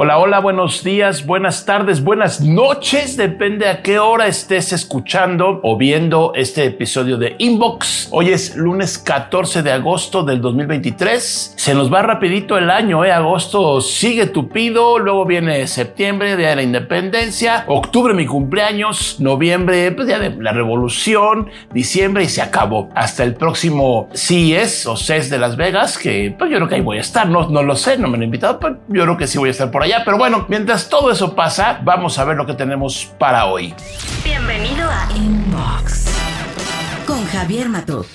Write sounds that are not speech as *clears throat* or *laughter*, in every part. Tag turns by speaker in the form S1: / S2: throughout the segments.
S1: Hola, hola, buenos días, buenas tardes, buenas noches, depende a qué hora estés escuchando o viendo este episodio de Inbox. Hoy es lunes 14 de agosto del 2023. Se nos va rapidito el año, ¿eh? Agosto sigue tupido, luego viene septiembre, Día de la Independencia, octubre mi cumpleaños, noviembre, pues Día de la Revolución, diciembre y se acabó. Hasta el próximo CES o CES de Las Vegas, que pues yo creo que ahí voy a estar, no, no lo sé, no me han invitado, pero yo creo que sí voy a estar por ahí pero bueno, mientras todo eso pasa, vamos a ver lo que tenemos para hoy.
S2: Bienvenido a Inbox con Javier Matuk,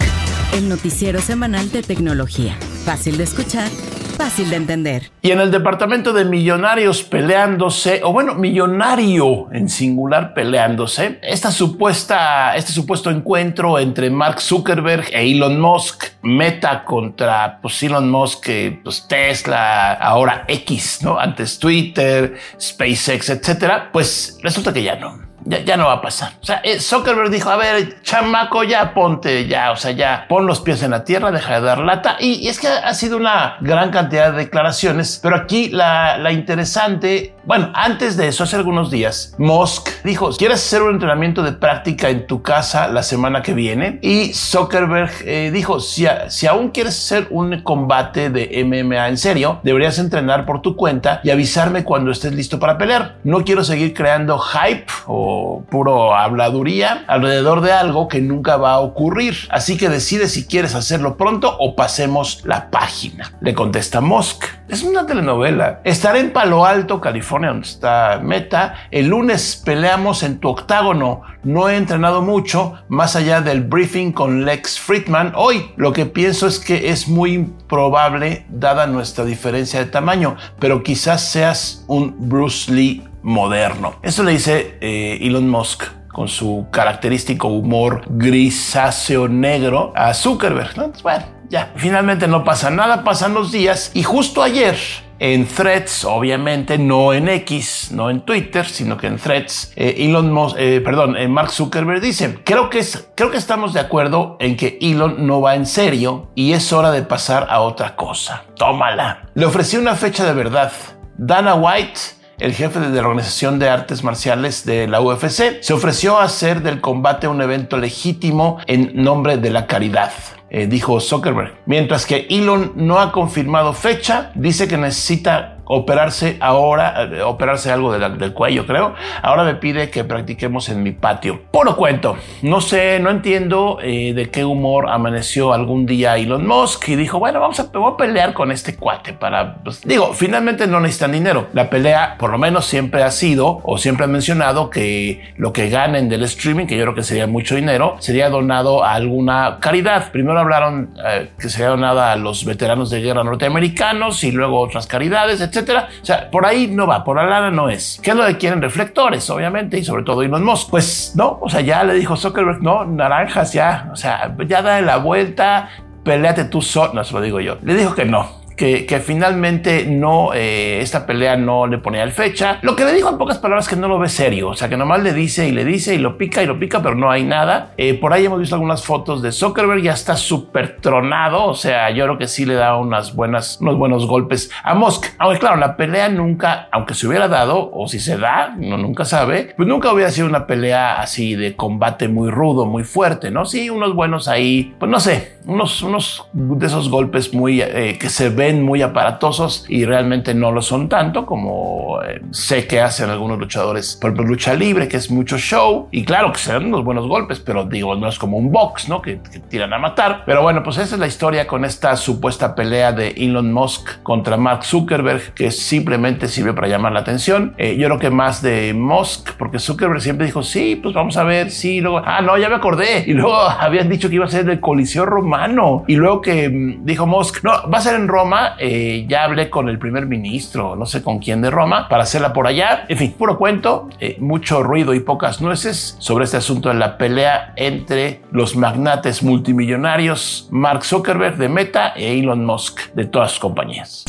S2: el noticiero semanal de tecnología. Fácil de escuchar fácil de entender.
S1: Y en el departamento de millonarios peleándose, o bueno, millonario en singular peleándose, esta supuesta, este supuesto encuentro entre Mark Zuckerberg e Elon Musk, Meta contra pues, Elon Musk, pues Tesla, ahora X, ¿no? Antes Twitter, SpaceX, etcétera, pues resulta que ya no ya, no va a pasar. O sea, eh, Zuckerberg dijo, a ver, chamaco, ya ponte, ya, o sea, ya pon los pies en la tierra, deja de dar lata. Y, es que ha sido una gran cantidad de declaraciones, pero aquí la, la interesante, bueno, antes de eso, hace algunos días, Musk dijo, ¿quieres hacer un entrenamiento de práctica en tu casa la semana que viene? Y Zuckerberg eh, dijo, si, si aún quieres hacer un combate de MMA en serio, deberías entrenar por tu cuenta y avisarme cuando estés listo para pelear. No quiero seguir creando hype o puro habladuría alrededor de algo que nunca va a ocurrir. Así que decide si quieres hacerlo pronto o pasemos la página. Le contesta Musk. Es una telenovela. Estaré en Palo Alto, California, donde está Meta. El lunes peleamos en tu octágono. No he entrenado mucho más allá del briefing con Lex Friedman. Hoy lo que pienso es que es muy improbable dada nuestra diferencia de tamaño, pero quizás seas un Bruce Lee moderno. Eso le dice eh, Elon Musk con su característico humor grisáceo negro a Zuckerberg. Bueno, ya, finalmente no pasa nada, pasan los días y justo ayer en Threads, obviamente, no en X, no en Twitter, sino que en Threads, eh, Elon Musk, eh, perdón, Mark Zuckerberg dice, creo que, es, creo que estamos de acuerdo en que Elon no va en serio y es hora de pasar a otra cosa. Tómala. Le ofrecí una fecha de verdad. Dana White el jefe de la Organización de Artes Marciales de la UFC, se ofreció a hacer del combate un evento legítimo en nombre de la caridad. Eh, dijo Zuckerberg. Mientras que Elon no ha confirmado fecha, dice que necesita operarse ahora, eh, operarse algo del cuello, creo. Ahora me pide que practiquemos en mi patio. Puro cuento. No sé, no entiendo eh, de qué humor amaneció algún día Elon Musk y dijo, bueno, vamos a, pelear con este cuate para, pues, digo, finalmente no necesitan dinero. La pelea, por lo menos siempre ha sido o siempre han mencionado que lo que ganen del streaming, que yo creo que sería mucho dinero, sería donado a alguna caridad. Primero hablaron eh, que sería donada a los veteranos de guerra norteamericanos y luego otras caridades, etcétera. O sea, por ahí no va, por la lana no es. ¿Qué es lo que quieren? Reflectores, obviamente, y sobre todo Elon Musk. Pues no, o sea, ya le dijo Zuckerberg, no, naranjas ya, o sea, ya da la vuelta, peleate tú solo, no lo digo yo. Le dijo que no, que, finalmente no, eh, esta pelea no le ponía el fecha. Lo que le dijo en pocas palabras que no lo ve serio, o sea que nomás le dice y le dice y lo pica y lo pica, pero no hay nada. Eh, por ahí hemos visto algunas fotos de Zuckerberg, ya está súper tronado, o sea, yo creo que sí le da unas buenas, unos buenos golpes a Musk. Aunque claro, la pelea nunca, aunque se hubiera dado, o si se da, no nunca sabe, pues nunca hubiera sido una pelea así de combate muy rudo, muy fuerte, ¿no? Sí, unos buenos ahí, pues no sé, unos, unos de esos golpes muy eh, que se ven muy aparatosos y realmente no lo son tanto como eh, sé que hacen algunos luchadores por lucha libre, que es mucho show y claro que se dan unos buenos golpes, pero digo, no es como un box, ¿no? Que, tiran a matar. Pero bueno, pues esa es la historia con esta supuesta pelea de Elon Musk contra Mark Zuckerberg, que simplemente sirve para llamar la atención. Eh, yo creo que más de Musk, porque Zuckerberg siempre dijo, sí, pues vamos a ver, sí, luego, ah, no, ya me acordé. Y luego *laughs* habían dicho que iba a ser del Coliseo Romano. Y luego que mm, dijo Musk, no, va a ser en Roma eh, ya hablé con el primer ministro, no sé con quién de Roma, para hacerla por allá. En fin, puro cuento, eh, mucho ruido y pocas nueces sobre este asunto de la pelea entre los magnates multimillonarios Mark Zuckerberg de Meta e Elon Musk de todas sus compañías.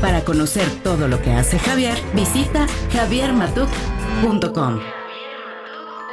S2: Para conocer todo lo que hace Javier, visita javiermatuk.com.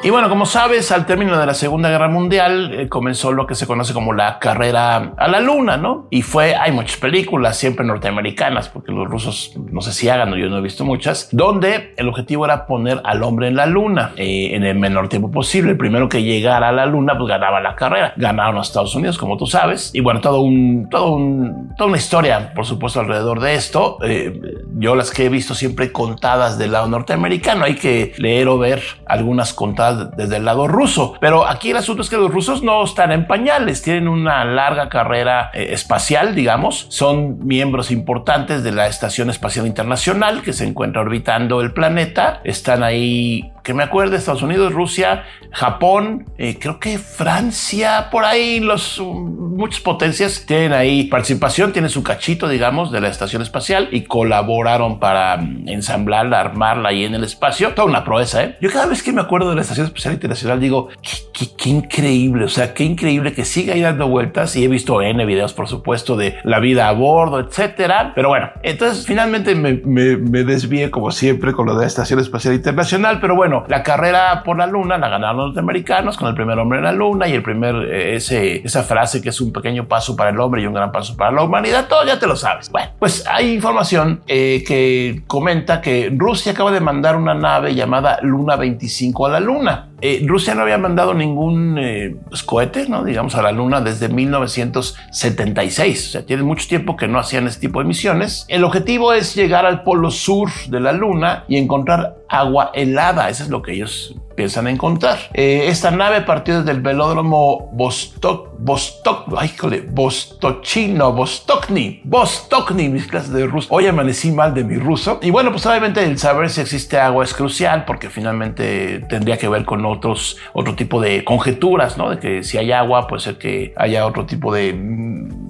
S1: Y bueno, como sabes, al término de la Segunda Guerra Mundial eh, comenzó lo que se conoce como la carrera a la Luna, ¿no? Y fue, hay muchas películas, siempre norteamericanas, porque los rusos, no sé si hagan yo no he visto muchas, donde el objetivo era poner al hombre en la Luna eh, en el menor tiempo posible. El primero que llegara a la Luna, pues ganaba la carrera. Ganaron los Estados Unidos, como tú sabes. Y bueno, todo un, todo un, toda una historia, por supuesto, alrededor de esto. Eh, yo las que he visto siempre contadas del lado norteamericano, hay que leer o ver algunas contadas desde el lado ruso. Pero aquí el asunto es que los rusos no están en pañales, tienen una larga carrera eh, espacial, digamos, son miembros importantes de la Estación Espacial Internacional que se encuentra orbitando el planeta, están ahí que me acuerde, Estados Unidos, Rusia, Japón, eh, creo que Francia, por ahí, los, um, muchas potencias tienen ahí participación, tienen su cachito, digamos, de la estación espacial y colaboraron para um, ensamblarla, armarla ahí en el espacio. Toda una proeza, ¿eh? Yo cada vez que me acuerdo de la Estación Espacial Internacional digo, qué, increíble, o sea, qué increíble que siga ahí dando vueltas y he visto N videos, por supuesto, de la vida a bordo, etcétera. Pero bueno, entonces finalmente me, me, me desvié como siempre con lo de la Estación Espacial Internacional, pero bueno, la carrera por la luna la ganaron los norteamericanos con el primer hombre en la luna y el primer, eh, ese, esa frase que es un pequeño paso para el hombre y un gran paso para la humanidad, todo ya te lo sabes. Bueno, pues hay información eh, que comenta que Rusia acaba de mandar una nave llamada Luna 25 a la luna. Eh, Rusia no había mandado ningún eh, pues, cohete, ¿no? digamos, a la Luna desde 1976. O sea, tiene mucho tiempo que no hacían este tipo de misiones. El objetivo es llegar al polo sur de la Luna y encontrar agua helada. Eso es lo que ellos piensan encontrar. Eh, esta nave partió desde el velódromo Vostok, Vostok, ay, Vostochino, Vostokny, Vostokny, mis clases de ruso. Hoy amanecí mal de mi ruso. Y bueno, pues obviamente el saber si existe agua es crucial porque finalmente tendría que ver con otros, otro tipo de conjeturas, ¿no? De que si hay agua, puede ser que haya otro tipo de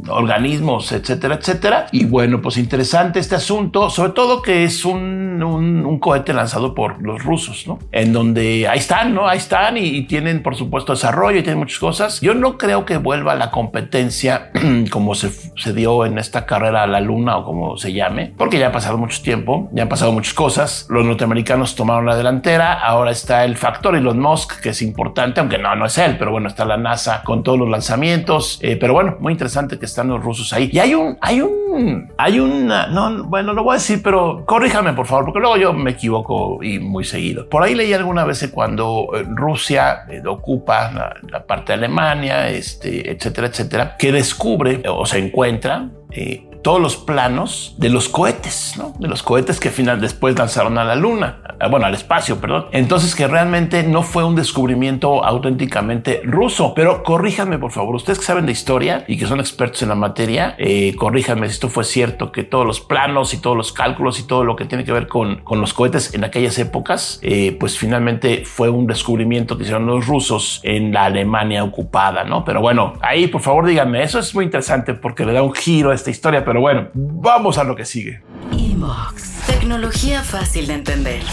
S1: organismos, etcétera, etcétera. Y bueno, pues interesante este asunto, sobre todo que es un, un, un cohete lanzado por los rusos, ¿no? En donde ahí están, ¿no? Ahí están y, tienen, por supuesto, desarrollo y tienen muchas cosas. Yo no creo que vuelva la competencia *clears throat* como se, se, dio en esta carrera a la luna o como se llame, porque ya ha pasado mucho tiempo, ya han pasado muchas cosas. Los norteamericanos tomaron la delantera, ahora está el factor Elon Musk, que es importante, aunque no, no es él, pero bueno, está la NASA con todos los lanzamientos. Eh, pero bueno, muy interesante que están los rusos ahí. Y hay un, hay un, hay una, no, bueno, lo voy a decir, pero corríjame por favor, porque luego yo me equivoco y muy seguido. Por ahí leí alguna vez cuando eh, Rusia eh, ocupa la, parte de Alemania, este, etcétera, etcétera, que descubre o se encuentra eh, todos los planos de los cohetes, ¿no? De los cohetes que final después lanzaron a la luna, bueno, al espacio, perdón. Entonces que realmente no fue un descubrimiento auténticamente ruso. Pero corríjanme, por favor, ustedes que saben de historia y que son expertos en la materia, eh, corríjanme si esto fue cierto, que todos los planos y todos los cálculos y todo lo que tiene que ver con, con los cohetes en aquellas épocas, eh, pues finalmente fue un descubrimiento que hicieron los rusos en la Alemania ocupada, ¿no? Pero bueno, ahí por favor díganme, eso es muy interesante porque le da un giro a esta historia, pero bueno, vamos a lo que sigue.
S2: Inbox. Tecnología fácil de entender.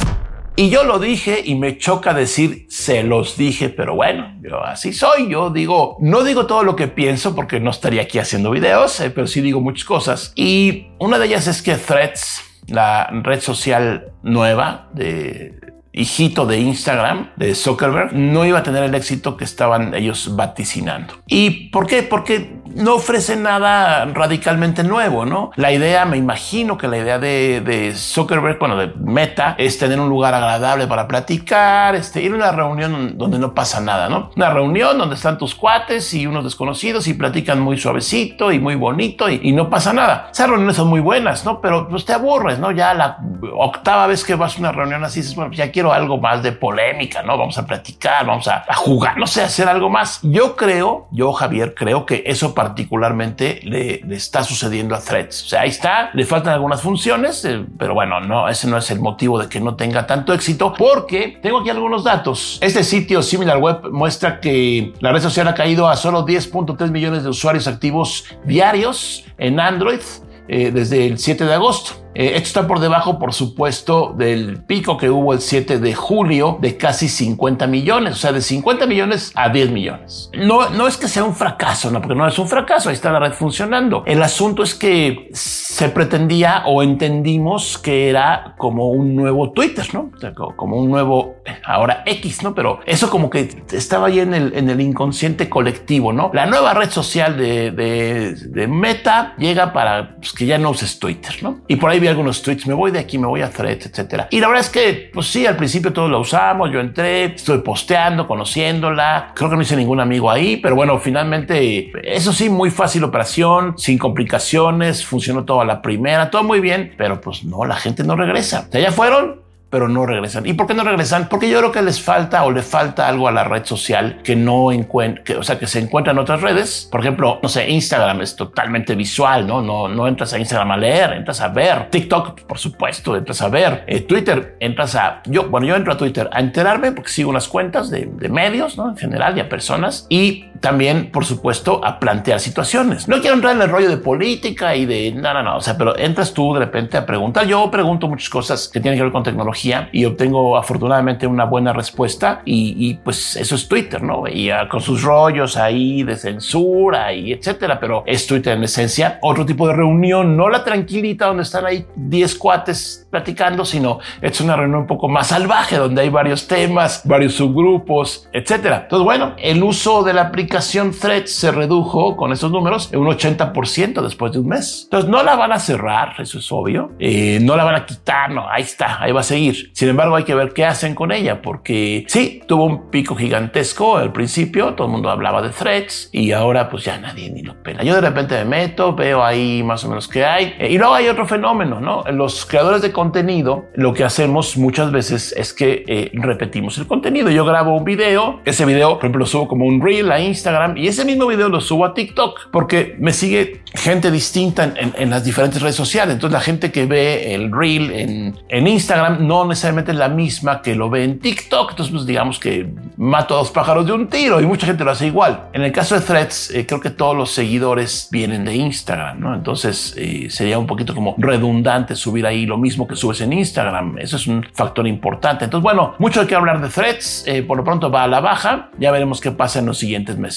S1: Y yo lo dije y me choca decir se los dije, pero bueno, yo así soy. Yo digo, no digo todo lo que pienso porque no estaría aquí haciendo videos, eh, pero sí digo muchas cosas. Y una de ellas es que Threads, la red social nueva de hijito de Instagram, de Zuckerberg, no iba a tener el éxito que estaban ellos vaticinando. ¿Y por qué? Porque no ofrece nada radicalmente nuevo, ¿no? La idea, me imagino que la idea de, Zuckerberg, bueno, de Meta, es tener un lugar agradable para platicar, este, ir a una reunión donde no pasa nada, ¿no? Una reunión donde están tus cuates y unos desconocidos y platican muy suavecito y muy bonito y, no pasa nada. Esas reuniones son muy buenas, ¿no? Pero pues te aburres, ¿no? Ya la octava vez que vas a una reunión así, dices, bueno, ya quiero algo más de polémica, ¿no? Vamos a platicar, vamos a jugar, no sé, hacer algo más. Yo creo, yo Javier, creo que eso particularmente le, está sucediendo a Threads. O sea, ahí está, le faltan algunas funciones, eh, pero bueno, no, ese no es el motivo de que no tenga tanto éxito, porque tengo aquí algunos datos. Este sitio SimilarWeb muestra que la red social ha caído a solo 10.3 millones de usuarios activos diarios en Android eh, desde el 7 de agosto. Eh, esto está por debajo, por supuesto, del pico que hubo el 7 de julio de casi 50 millones, o sea, de 50 millones a 10 millones. No, no es que sea un fracaso, no, porque no es un fracaso, ahí está la red funcionando. El asunto es que se pretendía o entendimos que era como un nuevo Twitter, ¿no? como un nuevo, ahora X, ¿no? Pero eso como que estaba ahí en el, en el inconsciente colectivo, ¿no? La nueva red social de, de, Meta llega para pues, que ya no uses Twitter, ¿no? Y por ahí vi algunos tweets, me voy de aquí, me voy a Threads, etcétera. Y la verdad es que, pues sí, al principio todos lo usamos, yo entré, estoy posteando, conociéndola, creo que no hice ningún amigo ahí, pero bueno, finalmente, eso sí, muy fácil operación, sin complicaciones, funcionó todo a la primera, todo muy bien, pero pues no, la gente no regresa. O ya fueron, pero no regresan. ¿Y por qué no regresan? Porque yo creo que les falta o le falta algo a la red social que no encuentra, o sea, que se encuentra en otras redes. Por ejemplo, no sé, Instagram es totalmente visual, ¿no? No, no entras a Instagram a leer, entras a ver. TikTok, por supuesto, entras a ver. Eh, Twitter, entras a, yo, bueno, yo entro a Twitter a enterarme porque sigo unas cuentas de, de medios, ¿no? En general y a personas. Y también, por supuesto, a plantear situaciones. No quiero entrar en el rollo de política y de, no, no, no, o sea, pero entras tú de repente a preguntar. Yo pregunto muchas cosas que tienen que ver con tecnología y obtengo afortunadamente una buena respuesta y, pues eso es Twitter, ¿no? Y con sus rollos ahí de censura y etcétera, pero es Twitter en esencia otro tipo de reunión, no la tranquilita donde están ahí 10 cuates platicando, sino es una reunión un poco más salvaje donde hay varios temas, varios subgrupos, etcétera. Entonces, bueno, el uso de la aplicación Threads se redujo con esos números en un 80% después de un mes. Entonces, no la van a cerrar, eso es obvio, eh, no la van a quitar, no, ahí está, ahí va a seguir sin embargo, hay que ver qué hacen con ella, porque sí, tuvo un pico gigantesco al principio, todo el mundo hablaba de threads y ahora pues ya nadie ni lo pela. Yo de repente me meto, veo ahí más o menos qué hay. Y luego hay otro fenómeno, ¿no? Los creadores de contenido, lo que hacemos muchas veces es que eh, repetimos el contenido. Yo grabo un video, ese video, por ejemplo, lo subo como un reel a Instagram y ese mismo video lo subo a TikTok porque me sigue gente distinta en, en, las diferentes redes sociales. Entonces la gente que ve el reel en, en Instagram no necesariamente la misma que lo ve en TikTok. Entonces, pues, digamos que mato a dos pájaros de un tiro y mucha gente lo hace igual. En el caso de Threads, eh, creo que todos los seguidores vienen de Instagram, ¿no? Entonces eh, sería un poquito como redundante subir ahí lo mismo que subes en Instagram. Eso es un factor importante. Entonces, bueno, mucho hay que hablar de Threads. Eh, por lo pronto va a la baja. Ya veremos qué pasa en los siguientes meses.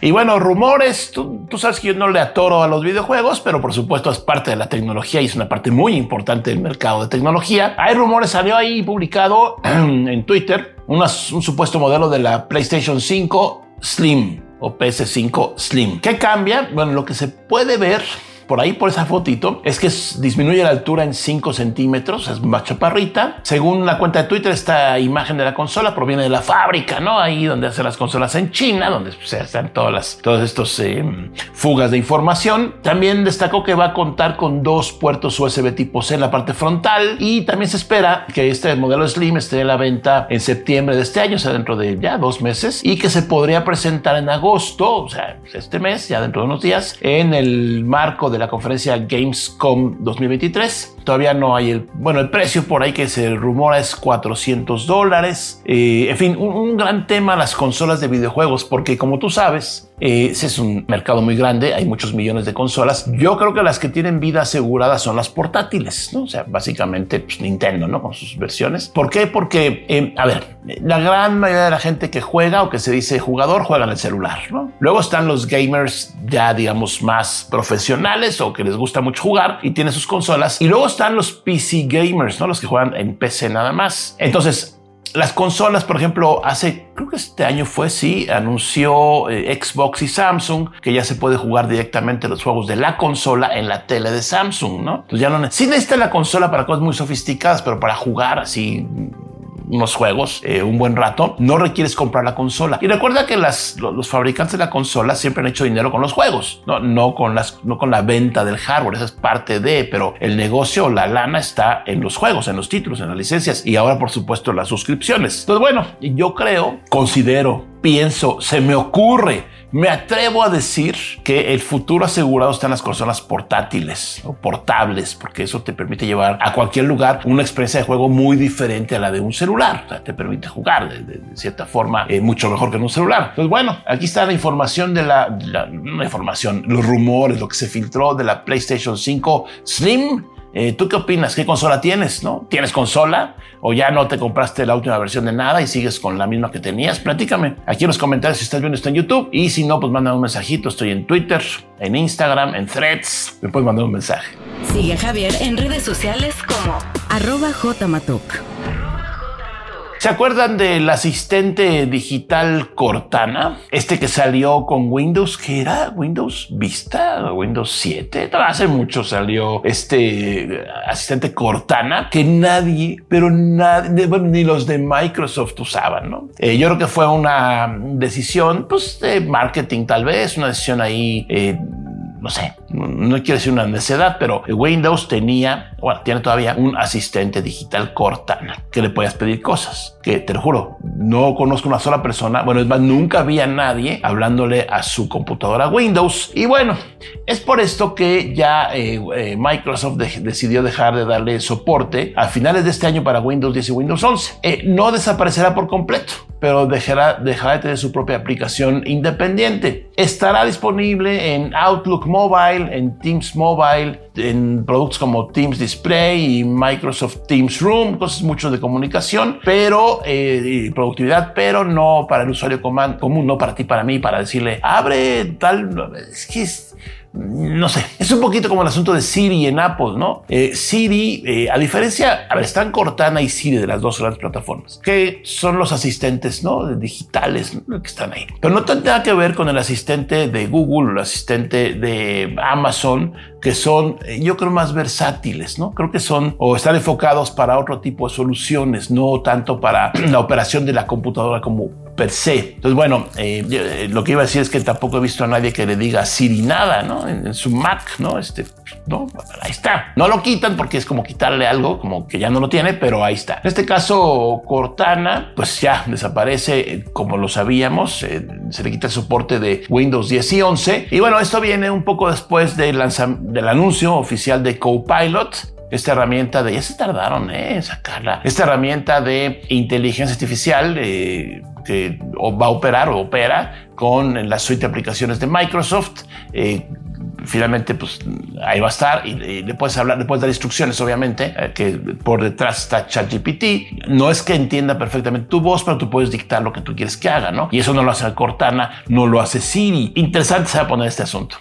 S1: Y bueno, rumores, tú, sabes que yo no le atoro a los videojuegos, pero por supuesto es parte de la tecnología y es una parte muy importante del mercado de tecnología. Hay rumores, salió ahí publicado *clears throat* en Twitter un supuesto modelo de la PlayStation 5 Slim o PS5 Slim. ¿Qué cambia? Bueno, lo que se puede ver por ahí, por esa fotito, es que disminuye la altura en 5 centímetros, es más chaparrita. Según la cuenta de Twitter, esta imagen de la consola proviene de la fábrica, ¿no? Ahí donde hacen las consolas en China, donde se hacen todas las, todos estos eh, fugas de información. También destacó que va a contar con dos puertos USB tipo C en la parte frontal y también se espera que este modelo Slim esté en la venta en septiembre de este año, o sea, dentro de ya dos meses, y que se podría presentar en agosto, o sea, este mes, ya dentro de unos días, en el marco de la conferencia Gamescom 2023. Todavía no hay el, bueno, el precio por ahí que se rumora es 400 dólares. Eh, en fin, un, gran tema las consolas de videojuegos, porque como tú sabes, eh, ese es un mercado muy grande, hay muchos millones de consolas. Yo creo que las que tienen vida asegurada son las portátiles, ¿no? O sea, básicamente pues, Nintendo, ¿no? Con sus versiones. ¿Por qué? Porque, eh, a ver, la gran mayoría de la gente que juega o que se dice jugador juega en el celular, ¿no? Luego están los gamers ya, digamos, más profesionales o que les gusta mucho jugar y tienen sus consolas. Y luego están los PC gamers, ¿no? Los que juegan en PC nada más. Entonces, las consolas, por ejemplo, hace, creo que este año fue, sí, anunció eh, Xbox y Samsung que ya se puede jugar directamente los juegos de la consola en la tele de Samsung, ¿no? Ya no, sí necesita la consola para cosas muy sofisticadas, pero para jugar así unos juegos eh, un buen rato, no requieres comprar la consola. Y recuerda que las, los fabricantes de la consola siempre han hecho dinero con los juegos, no, no, con, las, no con la venta del hardware, esa es parte de, pero el negocio, la lana está en los juegos, en los títulos, en las licencias y ahora por supuesto las suscripciones. Entonces bueno, yo creo, considero pienso, se me ocurre me atrevo a decir que el futuro asegurado está en las consolas portátiles o portables, porque eso te permite llevar a cualquier lugar una experiencia de juego muy diferente a la de un celular. O sea, te permite jugar de, cierta forma eh, mucho mejor que en un celular. Pues bueno, aquí está la información de la, la, información, los rumores, lo que se filtró de la PlayStation 5 Slim eh, ¿Tú qué opinas? ¿Qué consola tienes? ¿No? ¿Tienes consola? ¿O ya no te compraste la última versión de nada y sigues con la misma que tenías? Platícame aquí en los comentarios si estás viendo esto en YouTube. Y si no, pues manda un mensajito. Estoy en Twitter, en Instagram, en Threads. Me puedes mandar un mensaje.
S2: Sigue a Javier en redes sociales como arroba jmatuk.
S1: ¿Se acuerdan del asistente digital Cortana? Este que salió con Windows, ¿qué era? Windows Vista, Windows 7. Hace mucho salió este asistente Cortana que nadie, pero nadie, ni los de Microsoft usaban, ¿no? Eh, yo creo que fue una decisión, pues, de marketing tal vez, una decisión ahí eh, no sé, no, quiero decir una necedad, pero Windows tenía, bueno, tiene todavía un asistente digital Cortana que le podías pedir cosas. Que te lo juro, no conozco una sola persona, bueno, es más, nunca había nadie hablándole a su computadora Windows. Y bueno, es por esto que ya eh, eh, Microsoft decidió dejar de darle soporte a finales de este año para Windows 10 y Windows 11. Eh, no desaparecerá por completo, pero dejará, dejará de tener su propia aplicación independiente. Estará disponible en Outlook Mobile, en Teams Mobile, en productos como Teams Display y Microsoft Teams Room, cosas mucho de comunicación, pero eh, productividad, pero no para el usuario común, no para ti, para mí, para decirle abre tal. Es que es, no sé, es un poquito como el asunto de Siri en Apple, ¿no? Eh, Siri, eh, a diferencia, a ver, están Cortana y Siri de las dos grandes plataformas, que son los asistentes, ¿no? Digitales que están ahí. Pero no tiene nada que ver con el asistente de Google, el asistente de Amazon, que son, eh, yo creo, más versátiles, ¿no? Creo que son o están enfocados para otro tipo de soluciones, no tanto para *clears throat* la operación de la computadora como per se. Entonces, bueno, eh, eh, lo que iba a decir es que tampoco he visto a nadie que le diga Siri nada, ¿no? En, su Mac, ¿no? Este, no, ahí está. No lo quitan porque es como quitarle algo, como que ya no lo tiene, pero ahí está. En este caso, Cortana, pues ya desaparece, eh, como lo sabíamos, se le quita el soporte de Windows 10 y 11. Y bueno, esto viene un poco después del, del anuncio oficial de Copilot, esta herramienta de, ya se tardaron en eh, sacarla, esta herramienta de inteligencia artificial eh, que va a operar o opera con la suite de aplicaciones de Microsoft. Eh, finalmente, pues ahí va a estar y, le puedes hablar, le puedes dar instrucciones, obviamente, que por detrás está ChatGPT. No es que entienda perfectamente tu voz, pero tú puedes dictar lo que tú quieres que haga, ¿no? Y eso no lo hace Cortana, no lo hace Siri. Interesante se va a poner este asunto.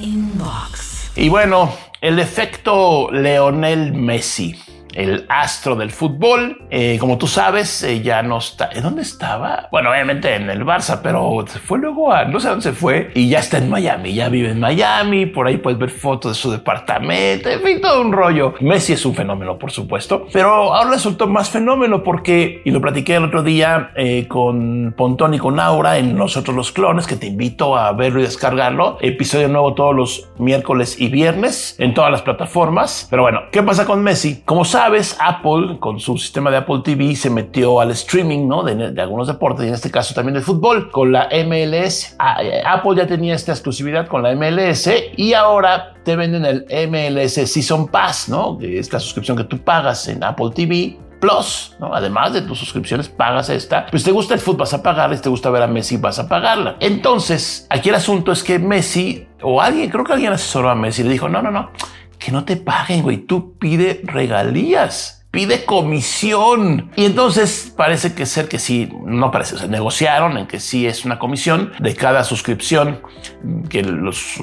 S1: Inbox. Y bueno, el efecto Leonel Messi el astro del fútbol. Eh, como tú sabes, eh, ya no está. ¿Dónde estaba? Bueno, obviamente en el Barça, pero se fue luego a no sé dónde se fue y ya está en Miami. Ya vive en Miami. Por ahí puedes ver fotos de su departamento. En fin, todo un rollo. Messi es un fenómeno, por supuesto, pero ahora resultó más fenómeno porque, y lo platiqué el otro día eh, con Pontón y con Aura en Nosotros los Clones, que te invito a verlo y descargarlo. Episodio nuevo todos los miércoles y viernes en todas las plataformas. Pero bueno, ¿qué pasa con Messi? Como sabes, sabes, Apple, con su sistema de Apple TV, se metió al streaming ¿no? de, algunos deportes, y en este caso también del fútbol, con la MLS. Ah, eh, Apple ya tenía esta exclusividad con la MLS y ahora te venden el MLS Season Pass, ¿no? que es la suscripción que tú pagas en Apple TV Plus, ¿no? Además de tus suscripciones, pagas esta. Pues te gusta el fútbol, vas a pagarla. Si te gusta ver a Messi, vas a pagarla. Entonces, aquí el asunto es que Messi, o alguien, creo que alguien asesoró a Messi, le dijo, no, no, no, que no te paguen, güey. Tú pide regalías pide comisión. Y entonces parece que ser que sí, no parece, se negociaron en que sí es una comisión de cada suscripción que las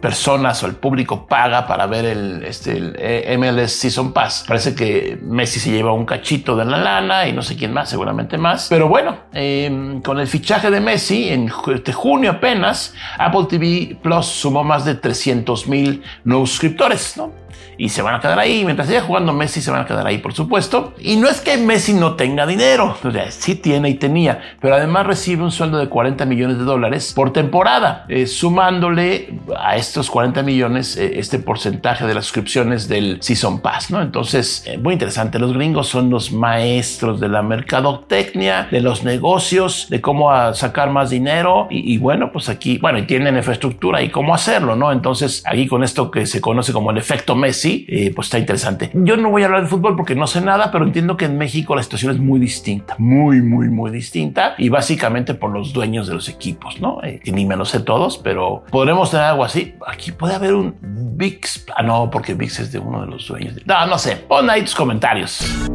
S1: personas o el público paga para ver el, este, el MLS Season Pass. Parece que Messi se lleva un cachito de la lana y no sé quién más, seguramente más. Pero bueno, em, con el fichaje de Messi en junio apenas, Apple TV Plus sumó más de 300 mil nuevos suscriptores, ¿no? Y se van a quedar ahí. Mientras siga jugando Messi, se van a quedar ahí, por supuesto. Y no es que Messi no tenga dinero, o sea, sí tiene y tenía, pero además recibe un sueldo de 40 millones de dólares por temporada, eh, sumándole a estos 40 millones eh, este porcentaje de las suscripciones del Season Pass, ¿no? Entonces, eh, muy interesante. Los gringos son los maestros de la mercadotecnia, de los negocios, de cómo sacar más dinero y, y bueno, pues aquí, bueno, y tienen infraestructura y cómo hacerlo, ¿no? Entonces, aquí con esto que se conoce como el efecto Messi, eh, pues está interesante. Yo no voy a hablar de fútbol porque no sé nada, pero entiendo que en México la situación es muy distinta, muy, muy, muy distinta y básicamente por los dueños de los equipos, ¿no? Eh, ni me lo sé todos, pero podremos tener algo así. Aquí puede haber un VIX. Ah, no, porque VIX es de uno de los dueños. No, no sé. Pon ahí tus comentarios.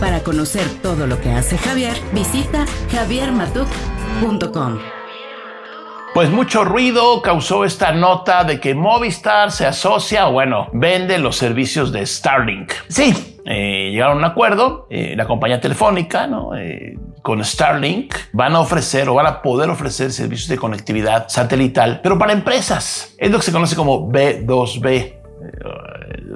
S2: Para conocer todo lo que hace Javier, visita javiermatuk.com.
S1: Pues mucho ruido causó esta nota de que Movistar se asocia o bueno, vende los servicios de Starlink. Sí, eh, llegaron a un acuerdo, eh, la compañía telefónica, ¿no? Eh, con Starlink van a ofrecer o van a poder ofrecer servicios de conectividad satelital, pero para empresas. Es lo que se conoce como B2B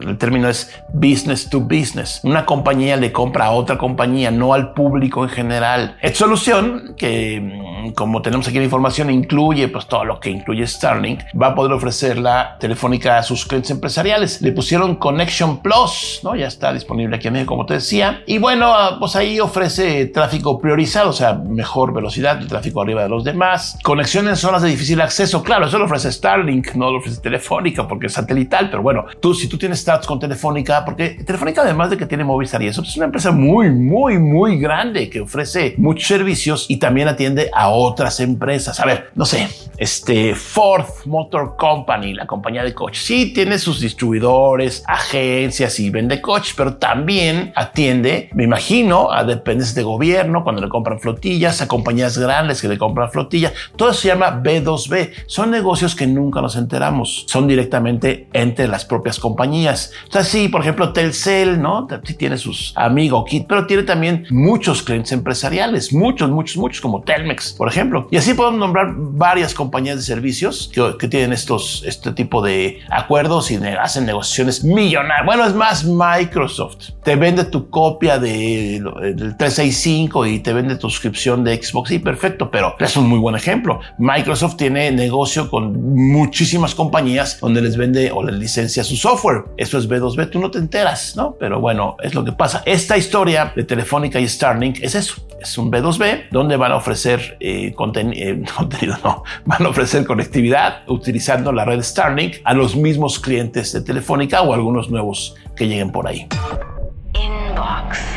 S1: el término es business to business. Una compañía le compra a otra compañía, no al público en general. Es solución que, mm, como tenemos aquí la información, incluye pues todo lo que incluye Starlink, va a poder ofrecer la telefónica a sus clientes empresariales. Le pusieron Connection Plus, ¿no? Ya está disponible aquí en México, como te decía. Y bueno, ah, pues ahí ofrece tráfico priorizado, o sea, mejor velocidad, el tráfico arriba de los demás. Conexión en zonas de difícil acceso, claro, eso lo ofrece Starlink, no lo ofrece Telefónica porque es satelital, pero bueno, tú si tú tienes con Telefónica, porque Telefónica además de que tiene Movistar y eso, es una empresa muy, muy, muy grande que ofrece muchos servicios y también atiende a otras empresas. A ver, no sé, este Ford Motor Company, la compañía de coches, sí tiene sus distribuidores, agencias y vende coches, pero también atiende, me imagino, a dependencias de gobierno cuando le compran flotillas, a compañías grandes que le compran flotillas. Todo eso se llama B2B. Son negocios que nunca nos enteramos. Son directamente entre las propias compañías. O sea, sí, por ejemplo, Telcel, ¿no? Sí tiene sus amigos Kit, pero tiene también muchos clientes empresariales, muchos, muchos, muchos, como Telmex, por ejemplo. Y así podemos nombrar varias compañías de servicios que, tienen estos, este tipo de acuerdos y hacen negociaciones millonarias. Bueno, es más, Microsoft te vende tu copia de, del 365 y te vende tu suscripción de Xbox. Sí, perfecto, pero es un muy buen ejemplo. Microsoft tiene negocio con muchísimas compañías donde les vende o les licencia su software eso es B2B, tú no te enteras, ¿no? Pero bueno, es lo que pasa. Esta historia de Telefónica y Starlink es eso, es un B2B donde van a ofrecer eh, eh, *laughs* contenido, no, van a ofrecer conectividad utilizando la red Starlink a los mismos clientes de Telefónica o algunos nuevos que lleguen por ahí.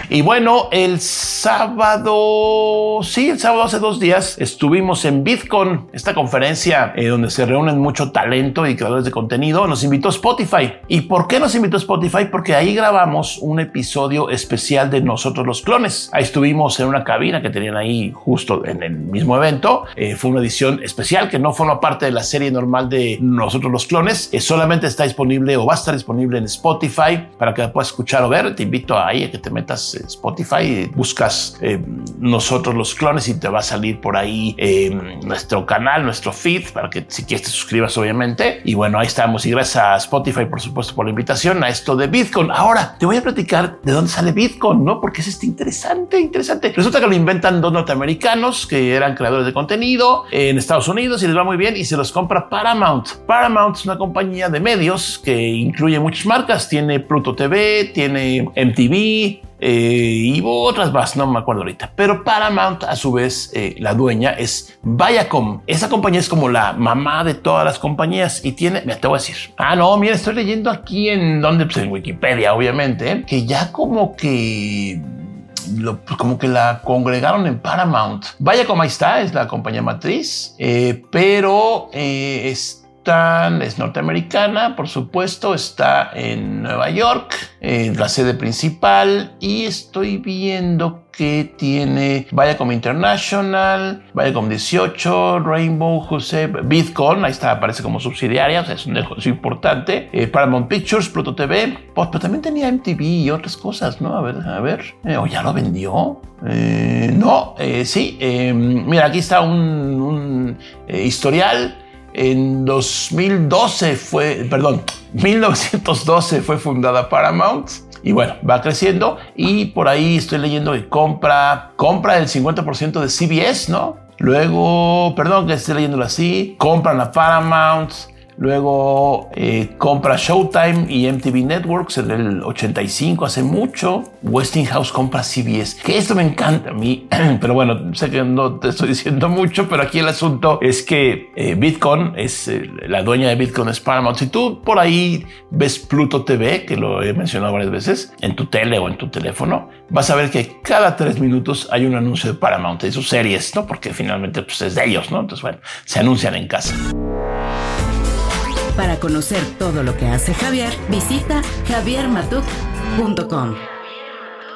S1: Y bueno, el sábado, sí, el sábado hace dos días estuvimos en Bitcoin, esta conferencia eh, donde se reúnen mucho talento y creadores de contenido. Nos invitó Spotify. ¿Y por qué nos invitó Spotify? Porque ahí grabamos un episodio especial de Nosotros los Clones. Ahí estuvimos en una cabina que tenían ahí justo en el mismo evento. Eh, fue una edición especial que no forma parte de la serie normal de Nosotros los Clones. Eh, solamente está disponible o va a estar disponible en Spotify para que la puedas escuchar o ver. Te invito a que te metas Spotify, buscas eh, nosotros los clones y te va a salir por ahí eh, nuestro canal, nuestro feed, para que si quieres te suscribas obviamente. Y bueno, ahí estamos. Y gracias a Spotify, por supuesto, por la invitación a esto de Bitcoin. Ahora, te voy a platicar de dónde sale Bitcoin, ¿no? Porque es este interesante, interesante. Resulta que lo inventan dos norteamericanos que eran creadores de contenido en Estados Unidos y les va muy bien y se los compra Paramount. Paramount es una compañía de medios que incluye muchas marcas. Tiene Pluto TV, tiene MTV, eh, y otras más, no me acuerdo ahorita. Pero Paramount, a su vez, eh, la dueña es Viacom. Esa compañía es como la mamá de todas las compañías y tiene, me te voy a decir. Ah, no, mira, estoy leyendo aquí en donde, pues en Wikipedia, obviamente, que ya como que pues, como que la congregaron en Paramount. Viacom ahí está, es la compañía matriz, eh, pero es es norteamericana, por supuesto, está en Nueva York, en la sede principal, y estoy viendo que tiene Viacom International, Viacom 18, Rainbow, José, Bitcoin, ahí está, aparece como subsidiaria, es un negocio importante, eh, Paramount Pictures, Proto TV, pues, pero también tenía MTV y otras cosas, ¿no? A ver, a ver, eh, ¿o ya lo vendió? Eh, no, sí, mira, aquí está un historial En 2012 fue, perdón, 1912 fue fundada Paramount. Y bueno, va creciendo y por ahí estoy leyendo que compra, compra el 50% de CBS, ¿no? Luego, perdón que esté leyéndolo así, compran a Paramount, Luego eh, compra Showtime y MTV Networks en el 85, hace mucho. Westinghouse compra CBS, que esto me encanta a mí, *clears throat* pero bueno, sé que no te estoy diciendo mucho, pero aquí el asunto es que eh, Bitcoin es eh, la dueña de Bitcoin es Paramount. Si tú por ahí ves Pluto TV, que lo he mencionado varias veces, en tu tele o en tu teléfono, vas a ver que cada tres minutos hay un anuncio de Paramount de sus series, ¿no? Porque finalmente pues, es de ellos, ¿no? Entonces, bueno, se anuncian en casa.
S2: Para conocer todo lo que hace Javier, visita javiermatuk.com.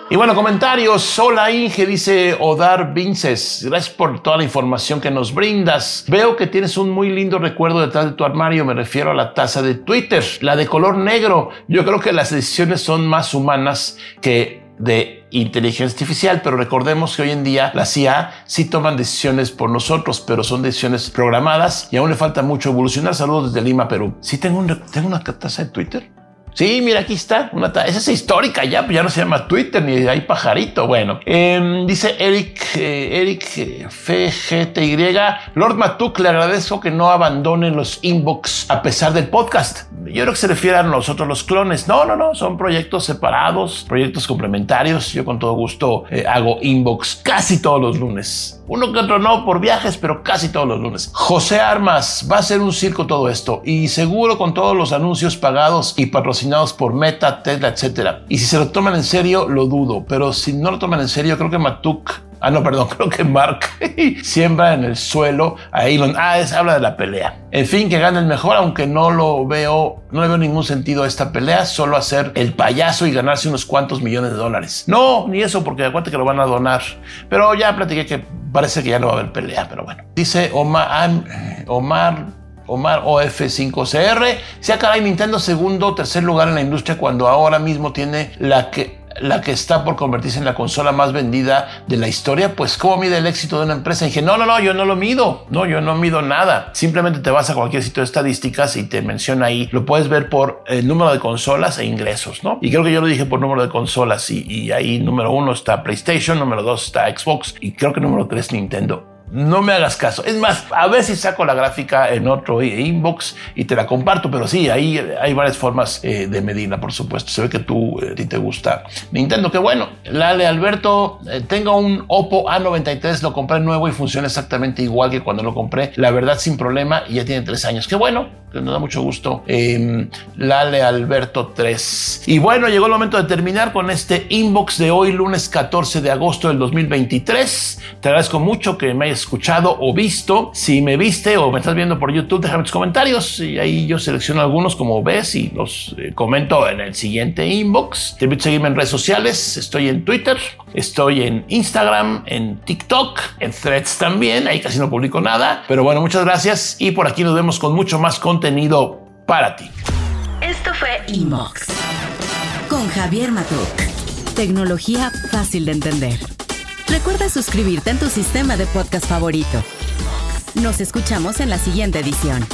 S1: Y bueno, comentarios. Hola Inge, dice Odar Vinces. Gracias por toda la información que nos brindas. Veo que tienes un muy lindo recuerdo detrás de tu armario. Me refiero a la taza de Twitter, la de color negro. Yo creo que las decisiones son más humanas que de inteligencia artificial, pero recordemos que hoy en día la CIA sí toman decisiones por nosotros, pero son decisiones programadas y aún le falta mucho evolucionar. Saludos desde Lima, Perú. Sí tengo, tengo una taza de Twitter. Sí, mira, aquí está. Una esa es histórica ya, ya no se llama Twitter ni hay pajarito. Bueno, em, dice Eric, eh, Eric eh, FGTY. Lord Matuk, le agradezco que no abandonen los inbox a pesar del podcast. Yo creo que se refiere a nosotros los clones. No, no, no, son proyectos separados, proyectos complementarios. Yo con todo gusto eh, hago inbox casi todos los lunes. Uno que otro no por viajes, pero casi todos los lunes. José Armas, va a ser un circo todo esto y seguro con todos los anuncios pagados y patrocinados por Meta, Tesla, etc. Y si se lo toman en serio, lo dudo, pero si no lo toman en serio, creo que Matuk Ah, no, perdón, *laughs* creo que Mark *laughs* siembra en el suelo a Elon. Ah, es, habla de la pelea. En fin, que gane el mejor, aunque no lo veo, no le veo ningún sentido a esta pelea, solo hacer el payaso y ganarse unos cuantos millones de dólares. No, ni eso, porque acuérdate que lo van a donar. Pero ya platiqué que parece que ya no va a haber pelea, pero bueno. Dice Omar, ah, Omar Omar OF5CR. Se caray, Nintendo segundo o tercer lugar en la industria cuando ahora mismo tiene la que la que está por convertirse en la consola más vendida de la historia, pues ¿cómo mide el éxito de una empresa? Y dije, no, no, no, yo no lo mido, no, yo no mido nada. Simplemente te vas a cualquier sitio de estadísticas y te menciona ahí, lo puedes ver por el número de consolas e ingresos, ¿no? Y creo que yo lo dije por número de consolas y, y ahí número uno está PlayStation, número dos está Xbox y creo que número tres Nintendo no me hagas caso. Es más, a ver si saco la gráfica en otro inbox y te la comparto, pero sí, ahí hay varias formas eh, de medirla, por supuesto. Se ve que tú, eh, a ti te gusta Nintendo. Qué bueno. Lale Alberto, eh, tengo un Oppo A93, lo compré nuevo y funciona exactamente igual que cuando lo compré. La verdad, sin problema, y ya tiene tres años. Qué bueno, que nos da mucho gusto. Em, Lale Alberto 3. Y bueno, llegó el momento de terminar con este inbox de hoy, lunes 14 de agosto del 2023. Te agradezco mucho que me hayas escuchado o visto. Si me viste o me estás viendo por YouTube, déjame tus comentarios y ahí yo selecciono algunos como ves y los eh, comento en el siguiente inbox. Te invito a seguirme en redes sociales. Estoy en Twitter, estoy en Instagram, en TikTok, en Threads también. Ahí casi no publico nada. Pero bueno, muchas gracias y por aquí nos vemos con mucho más contenido para ti.
S2: Esto fue Inbox con Javier Matuk. Tecnología fácil de entender. Recuerda suscribirte en tu sistema de podcast favorito. Nos escuchamos en la siguiente edición.